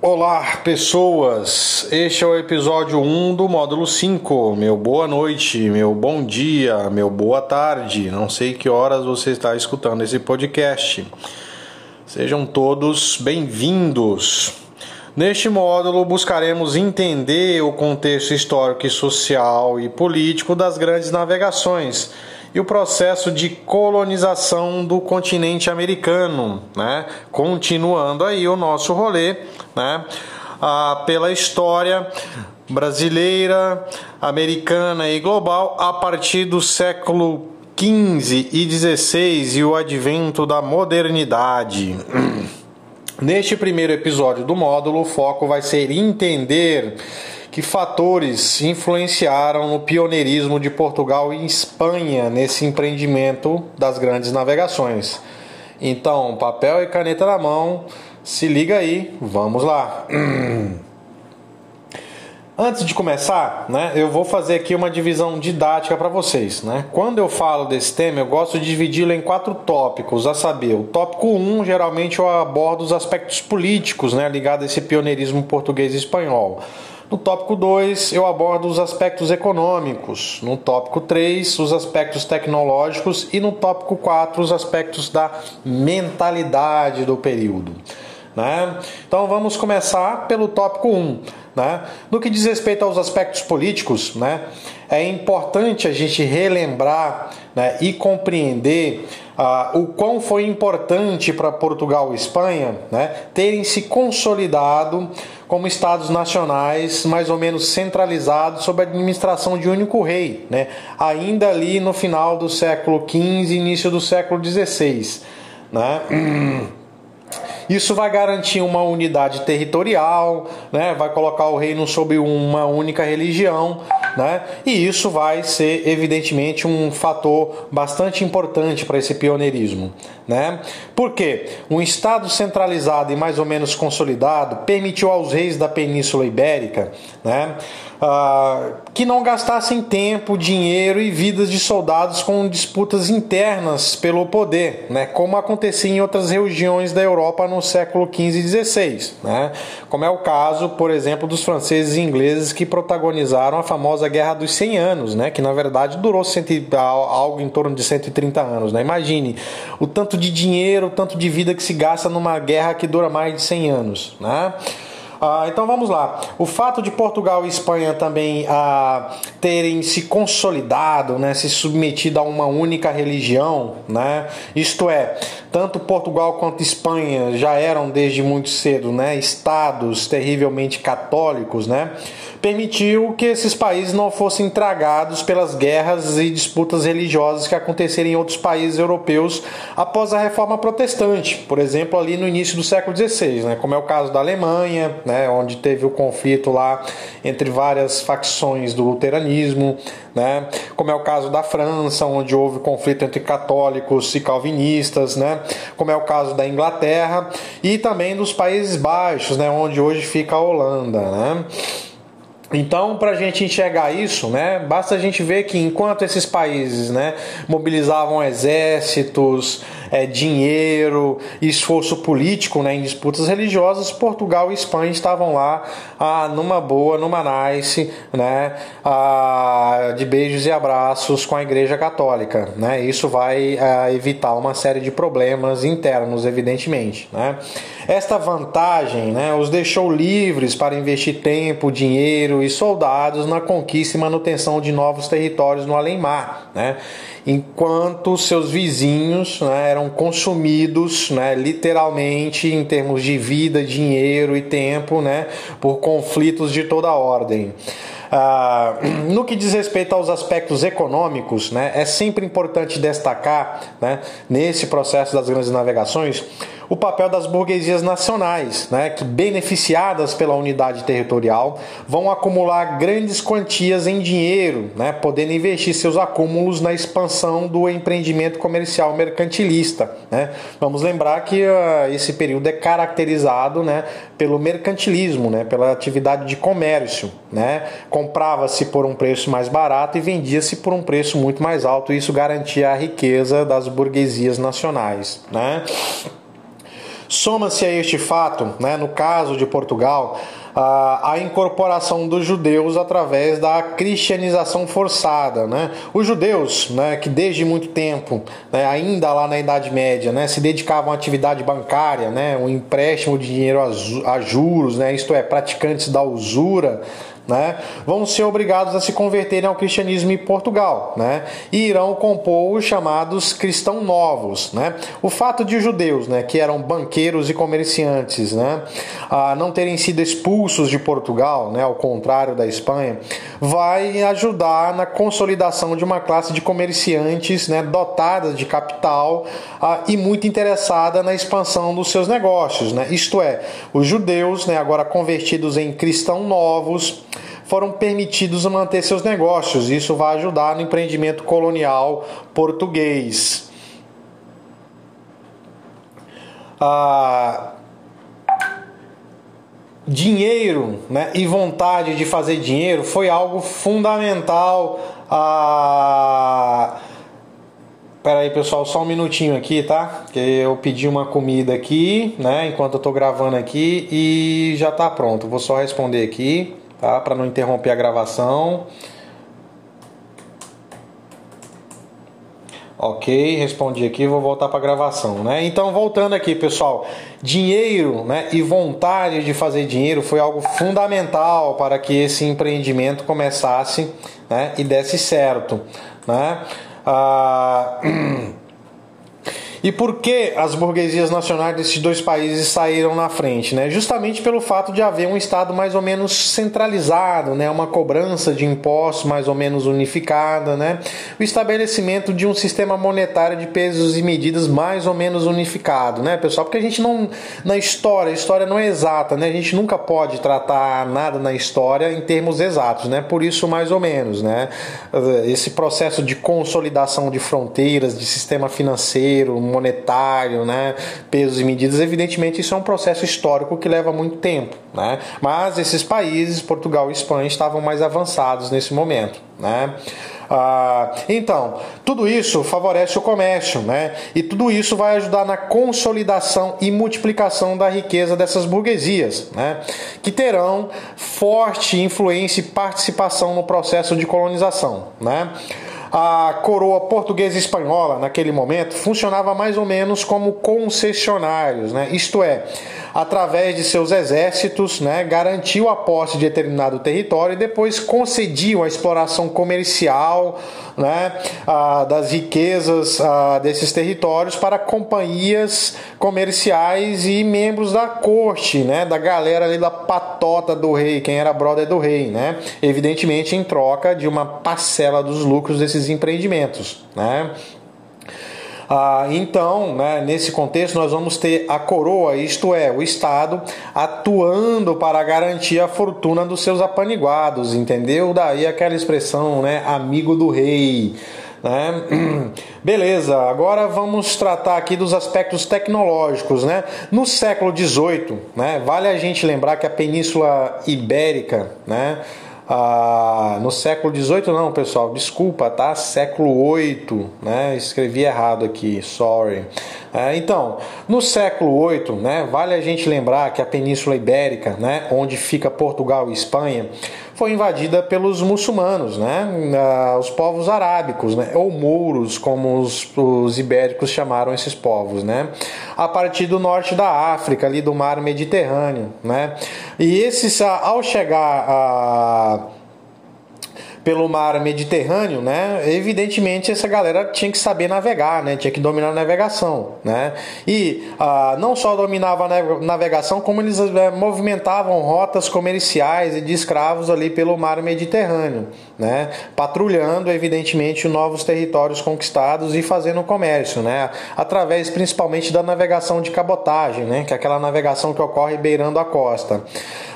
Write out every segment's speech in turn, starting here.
Olá, pessoas! Este é o episódio 1 do módulo 5. Meu boa noite, meu bom dia, meu boa tarde. Não sei que horas você está escutando esse podcast. Sejam todos bem-vindos. Neste módulo buscaremos entender o contexto histórico e social e político das grandes navegações o processo de colonização do continente americano, né? Continuando aí o nosso rolê, né? Ah, pela história brasileira, americana e global a partir do século 15 e 16 e o advento da modernidade. Neste primeiro episódio do módulo, o foco vai ser entender que fatores influenciaram no pioneirismo de Portugal e Espanha nesse empreendimento das grandes navegações. Então, papel e caneta na mão, se liga aí, vamos lá. Antes de começar, né, eu vou fazer aqui uma divisão didática para vocês. Né? Quando eu falo desse tema, eu gosto de dividi-lo em quatro tópicos, a saber, o tópico 1, um, geralmente eu abordo os aspectos políticos né, ligados a esse pioneirismo português e espanhol. No tópico 2, eu abordo os aspectos econômicos. No tópico 3, os aspectos tecnológicos. E no tópico 4, os aspectos da mentalidade do período. Né? Então vamos começar pelo tópico 1. Né? No que diz respeito aos aspectos políticos, né, é importante a gente relembrar né, e compreender ah, o quão foi importante para Portugal e Espanha né, terem se consolidado como estados nacionais mais ou menos centralizados sob a administração de um único rei, né, ainda ali no final do século XV início do século XVI. Né? Isso vai garantir uma unidade territorial, né? vai colocar o reino sob uma única religião, né? e isso vai ser, evidentemente, um fator bastante importante para esse pioneirismo. Né? Por quê? Um Estado centralizado e mais ou menos consolidado permitiu aos reis da Península Ibérica né? Uh, que não gastassem tempo, dinheiro e vidas de soldados com disputas internas pelo poder, né? como acontecia em outras regiões da Europa no século XV e XVI, né? como é o caso, por exemplo, dos franceses e ingleses que protagonizaram a famosa Guerra dos 100 Anos, né? que na verdade durou cento, algo em torno de 130 anos. Né? Imagine o tanto de dinheiro, o tanto de vida que se gasta numa guerra que dura mais de 100 anos. Né? Ah, então vamos lá. O fato de Portugal e Espanha também ah, terem se consolidado, né, se submetido a uma única religião, né, isto é, tanto Portugal quanto Espanha já eram desde muito cedo né, estados terrivelmente católicos, né, permitiu que esses países não fossem tragados pelas guerras e disputas religiosas que aconteceram em outros países europeus após a reforma protestante, por exemplo, ali no início do século XVI, né, como é o caso da Alemanha, né, onde teve o conflito lá entre várias facções do luteranismo, né, como é o caso da França, onde houve conflito entre católicos e calvinistas, né, como é o caso da Inglaterra e também dos Países Baixos, né, onde hoje fica a Holanda, né. Então, para a gente enxergar isso, né, basta a gente ver que enquanto esses países né, mobilizavam exércitos, é, dinheiro esforço político né, em disputas religiosas, Portugal e Espanha estavam lá ah, numa boa, numa nice, né, ah, de beijos e abraços com a Igreja Católica. Né? Isso vai ah, evitar uma série de problemas internos, evidentemente. Né? Esta vantagem né, os deixou livres para investir tempo, dinheiro e soldados na conquista e manutenção de novos territórios no além-mar. Né? enquanto seus vizinhos né, eram consumidos né, literalmente em termos de vida, dinheiro e tempo né, por conflitos de toda ordem. Ah, no que diz respeito aos aspectos econômicos, né, é sempre importante destacar né, nesse processo das grandes navegações o papel das burguesias nacionais, né, que, beneficiadas pela unidade territorial, vão acumular grandes quantias em dinheiro, né, podendo investir seus acúmulos na expansão do empreendimento comercial mercantilista. Né. Vamos lembrar que uh, esse período é caracterizado né, pelo mercantilismo, né, pela atividade de comércio. Né. Comprava-se por um preço mais barato e vendia-se por um preço muito mais alto, e isso garantia a riqueza das burguesias nacionais. Né. Soma-se a este fato, né, no caso de Portugal, a, a incorporação dos judeus através da cristianização forçada. Né? Os judeus, né, que desde muito tempo, né, ainda lá na Idade Média, né, se dedicavam à atividade bancária, né, o empréstimo de dinheiro a, a juros, né, isto é, praticantes da usura, né, vão ser obrigados a se converterem ao cristianismo em Portugal, né, e irão compor os chamados cristãos novos, né. O fato de os judeus, né, que eram banqueiros e comerciantes, né, a não terem sido expulsos de Portugal, né, ao contrário da Espanha, vai ajudar na consolidação de uma classe de comerciantes, né, dotada de capital a, e muito interessada na expansão dos seus negócios, né. Isto é, os judeus, né, agora convertidos em cristãos novos foram permitidos manter seus negócios. Isso vai ajudar no empreendimento colonial português. Ah, dinheiro né, e vontade de fazer dinheiro foi algo fundamental. Ah, Pera aí, pessoal, só um minutinho aqui, tá? Que eu pedi uma comida aqui, né? Enquanto eu tô gravando aqui e já tá pronto. Vou só responder aqui tá? Para não interromper a gravação. Ok, respondi aqui, vou voltar para a gravação, né? Então, voltando aqui, pessoal, dinheiro, né, e vontade de fazer dinheiro foi algo fundamental para que esse empreendimento começasse, né, e desse certo, né? Ah, E por que as burguesias nacionais desses dois países saíram na frente? Né? Justamente pelo fato de haver um Estado mais ou menos centralizado, né? uma cobrança de impostos mais ou menos unificada, né? o estabelecimento de um sistema monetário de pesos e medidas mais ou menos unificado, né, pessoal? Porque a gente não, na história, a história não é exata, né? a gente nunca pode tratar nada na história em termos exatos, né? por isso mais ou menos. Né? Esse processo de consolidação de fronteiras, de sistema financeiro, monetário, né, pesos e medidas, evidentemente isso é um processo histórico que leva muito tempo, né? Mas esses países, Portugal e Espanha, estavam mais avançados nesse momento, né? Ah, então, tudo isso favorece o comércio, né? E tudo isso vai ajudar na consolidação e multiplicação da riqueza dessas burguesias, né? Que terão forte influência e participação no processo de colonização, né? A coroa portuguesa e espanhola, naquele momento, funcionava mais ou menos como concessionários, né? isto é, através de seus exércitos, né, garantiu a posse de determinado território e depois concediam a exploração comercial né, das riquezas desses territórios para companhias comerciais e membros da corte, né, da galera ali da patota do rei, quem era brother do rei, né, evidentemente em troca de uma parcela dos lucros desses empreendimentos, né. Ah, então, né, nesse contexto, nós vamos ter a coroa, isto é, o Estado, atuando para garantir a fortuna dos seus apaniguados, entendeu? Daí aquela expressão, né, amigo do rei. Né? Beleza, agora vamos tratar aqui dos aspectos tecnológicos. Né? No século XVIII, né, vale a gente lembrar que a Península Ibérica, né, ah, no século XVIII não, pessoal, desculpa, tá? Século VIII, né? Escrevi errado aqui, sorry. É, então, no século VIII, né, vale a gente lembrar que a Península Ibérica, né, onde fica Portugal e Espanha, foi invadida pelos muçulmanos, né, os povos arábicos, né, ou mouros, como os, os ibéricos chamaram esses povos, né, a partir do norte da África, ali do mar Mediterrâneo, né, e esses, ao chegar a pelo mar Mediterrâneo, né? Evidentemente essa galera tinha que saber navegar, né? Tinha que dominar a navegação, né? E ah, não só dominava a navegação, como eles eh, movimentavam rotas comerciais e de escravos ali pelo mar Mediterrâneo, né? Patrulhando, evidentemente, novos territórios conquistados e fazendo comércio, né? Através principalmente da navegação de cabotagem, né? Que é aquela navegação que ocorre beirando a costa.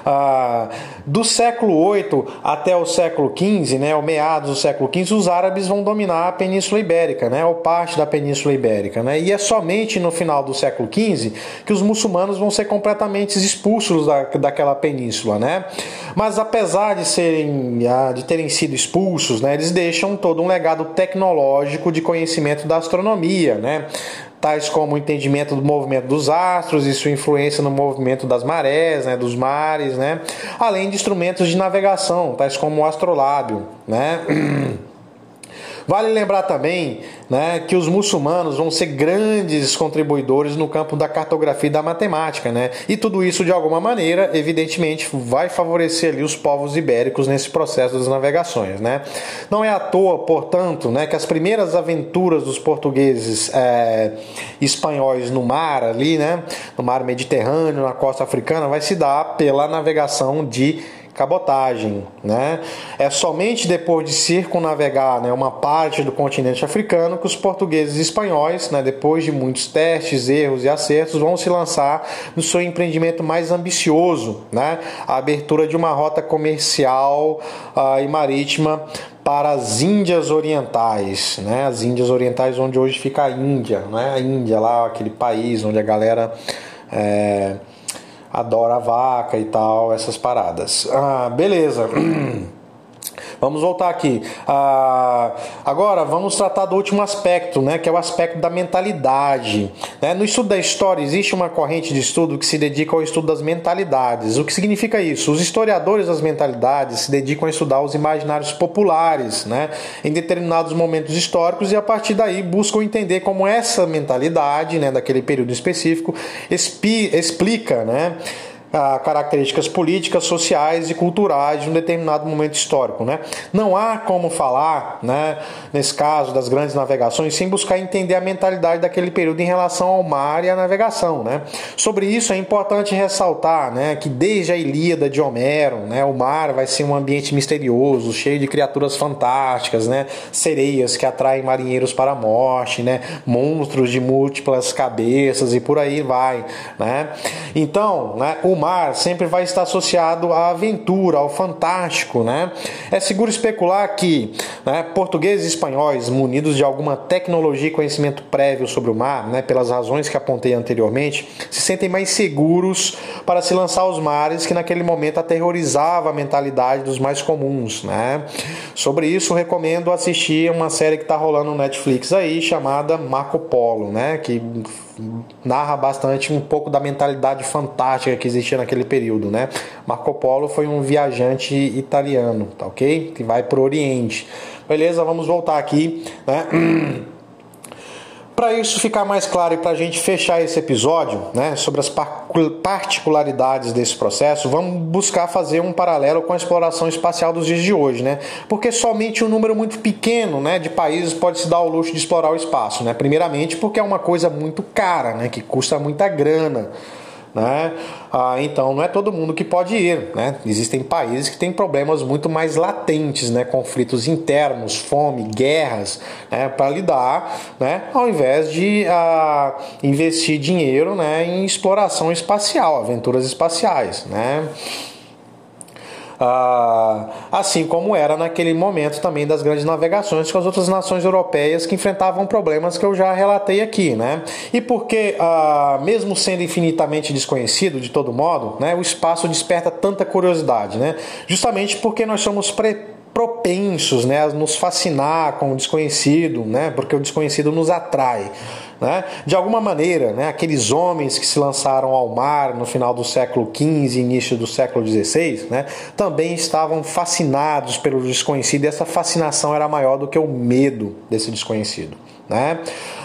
Ah, do século VIII até o século XV, né, meados do século XV, os árabes vão dominar a Península Ibérica, né, ou parte da Península Ibérica. Né, e é somente no final do século XV que os muçulmanos vão ser completamente expulsos da, daquela península. Né. Mas apesar de, serem, ah, de terem sido expulsos, né, eles deixam todo um legado tecnológico de conhecimento da astronomia, né, tais como o entendimento do movimento dos astros e sua influência no movimento das marés, né, dos mares, né, além de instrumentos de navegação, tais como o astrolábio, né. Vale lembrar também né, que os muçulmanos vão ser grandes contribuidores no campo da cartografia e da matemática, né? E tudo isso, de alguma maneira, evidentemente, vai favorecer ali os povos ibéricos nesse processo das navegações, né? Não é à toa, portanto, né, que as primeiras aventuras dos portugueses é, espanhóis no mar ali, né, no mar Mediterrâneo, na costa africana, vai se dar pela navegação de cabotagem, né? É somente depois de circunnavegar, né, uma parte do continente africano que os portugueses e espanhóis, né, depois de muitos testes, erros e acertos, vão se lançar no seu empreendimento mais ambicioso, né? A abertura de uma rota comercial uh, e marítima para as Índias Orientais, né? As Índias Orientais onde hoje fica a Índia, né? A Índia lá, aquele país onde a galera é, adora a vaca e tal, essas paradas. Ah, beleza. Vamos voltar aqui. Ah, agora vamos tratar do último aspecto, né, que é o aspecto da mentalidade. Né? No estudo da história existe uma corrente de estudo que se dedica ao estudo das mentalidades. O que significa isso? Os historiadores das mentalidades se dedicam a estudar os imaginários populares, né, em determinados momentos históricos e a partir daí buscam entender como essa mentalidade, né, daquele período específico, explica, né, características políticas, sociais e culturais de um determinado momento histórico. Né? Não há como falar, né, nesse caso das grandes navegações, sem buscar entender a mentalidade daquele período em relação ao mar e à navegação. Né? Sobre isso é importante ressaltar né, que desde a Ilíada de Homero, né, o mar vai ser um ambiente misterioso, cheio de criaturas fantásticas, né, sereias que atraem marinheiros para a morte, né, monstros de múltiplas cabeças e por aí vai. Né? Então, né, o mar sempre vai estar associado à aventura, ao fantástico, né? É seguro especular que né, portugueses e espanhóis, munidos de alguma tecnologia e conhecimento prévio sobre o mar, né, pelas razões que apontei anteriormente, se sentem mais seguros para se lançar aos mares que naquele momento aterrorizava a mentalidade dos mais comuns, né? Sobre isso, recomendo assistir uma série que está rolando no Netflix aí chamada Marco Polo, né? Que narra bastante um pouco da mentalidade fantástica que existia naquele período, né? Marco Polo foi um viajante italiano, tá ok? Que vai para o Oriente. Beleza, vamos voltar aqui, né? Para isso ficar mais claro e para a gente fechar esse episódio né, sobre as particularidades desse processo, vamos buscar fazer um paralelo com a exploração espacial dos dias de hoje, né? Porque somente um número muito pequeno né, de países pode se dar o luxo de explorar o espaço, né? Primeiramente porque é uma coisa muito cara, né, que custa muita grana. Né? Ah, então não é todo mundo que pode ir. Né? Existem países que têm problemas muito mais latentes, né? conflitos internos, fome, guerras, né? para lidar, né? ao invés de ah, investir dinheiro né? em exploração espacial, aventuras espaciais. Né? Ah, assim como era naquele momento também das grandes navegações com as outras nações europeias que enfrentavam problemas que eu já relatei aqui, né? E porque, ah, mesmo sendo infinitamente desconhecido de todo modo, né, o espaço desperta tanta curiosidade, né? Justamente porque nós somos pre propensos né, a nos fascinar com o desconhecido, né, porque o desconhecido nos atrai. Né? De alguma maneira, né, aqueles homens que se lançaram ao mar no final do século XV início do século XVI né, também estavam fascinados pelo desconhecido e essa fascinação era maior do que o medo desse desconhecido. Né?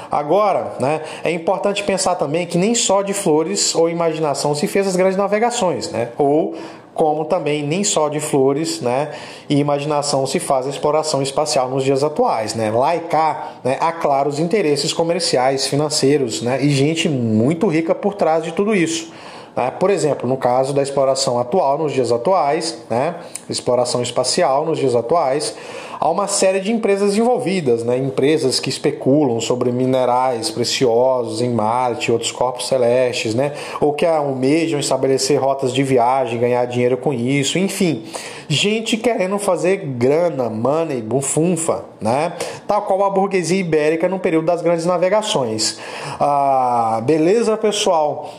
Agora, né, é importante pensar também que nem só de flores ou imaginação se fez as grandes navegações, né? ou como também nem só de flores né, e imaginação se faz a exploração espacial nos dias atuais. Né? Lá e cá, né, há claros interesses comerciais, financeiros né, e gente muito rica por trás de tudo isso. Né? Por exemplo, no caso da exploração atual, nos dias atuais, né? exploração espacial nos dias atuais, há uma série de empresas envolvidas, né? empresas que especulam sobre minerais preciosos em Marte outros corpos celestes, né? ou que almejam estabelecer rotas de viagem, ganhar dinheiro com isso, enfim, gente querendo fazer grana, money, bufunfa, né? tal qual a burguesia ibérica no período das grandes navegações. Ah, beleza, pessoal?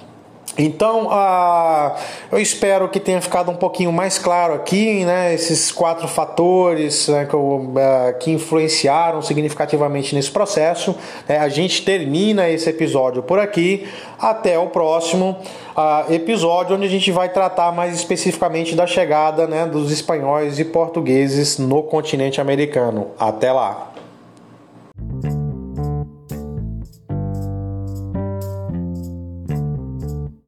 Então, uh, eu espero que tenha ficado um pouquinho mais claro aqui, né, esses quatro fatores né, que, uh, que, influenciaram significativamente nesse processo. Né, a gente termina esse episódio por aqui. Até o próximo uh, episódio, onde a gente vai tratar mais especificamente da chegada né, dos espanhóis e portugueses no continente americano. Até lá!